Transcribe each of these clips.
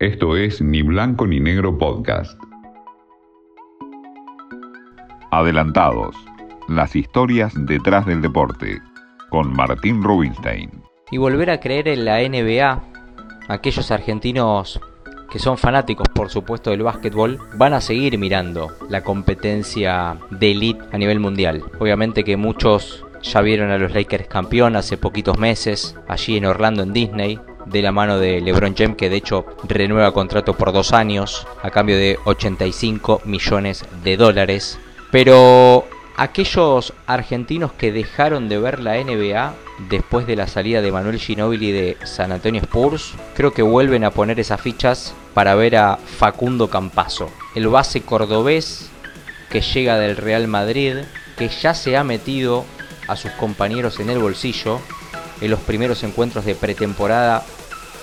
Esto es Ni Blanco ni Negro Podcast. Adelantados. Las historias detrás del deporte. Con Martín Rubinstein. Y volver a creer en la NBA. Aquellos argentinos que son fanáticos, por supuesto, del básquetbol, van a seguir mirando la competencia de elite a nivel mundial. Obviamente que muchos ya vieron a los Lakers campeón hace poquitos meses, allí en Orlando, en Disney de la mano de LeBron James, que de hecho renueva contrato por dos años a cambio de 85 millones de dólares. Pero aquellos argentinos que dejaron de ver la NBA después de la salida de Manuel Ginóbili de San Antonio Spurs, creo que vuelven a poner esas fichas para ver a Facundo Campazo, el base cordobés que llega del Real Madrid, que ya se ha metido a sus compañeros en el bolsillo en los primeros encuentros de pretemporada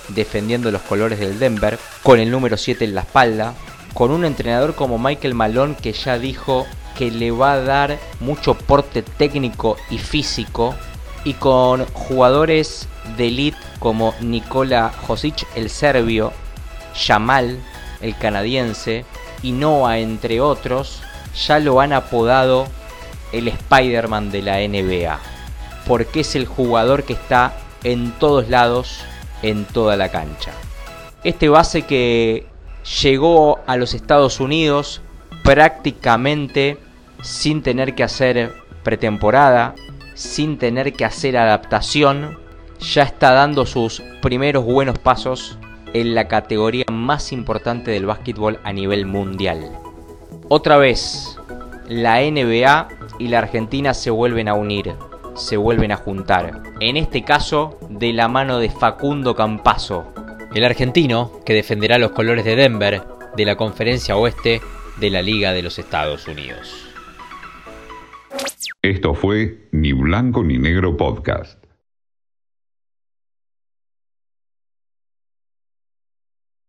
defendiendo los colores del Denver, con el número 7 en la espalda, con un entrenador como Michael Malone que ya dijo que le va a dar mucho porte técnico y físico, y con jugadores de elite como Nikola Josic, el serbio, Jamal, el canadiense, y Noah, entre otros, ya lo han apodado el Spider-Man de la NBA, porque es el jugador que está en todos lados en toda la cancha. Este base que llegó a los Estados Unidos prácticamente sin tener que hacer pretemporada, sin tener que hacer adaptación, ya está dando sus primeros buenos pasos en la categoría más importante del básquetbol a nivel mundial. Otra vez, la NBA y la Argentina se vuelven a unir se vuelven a juntar. En este caso, de la mano de Facundo Campazo. El argentino que defenderá los colores de Denver de la conferencia oeste de la Liga de los Estados Unidos. Esto fue Ni Blanco ni Negro Podcast.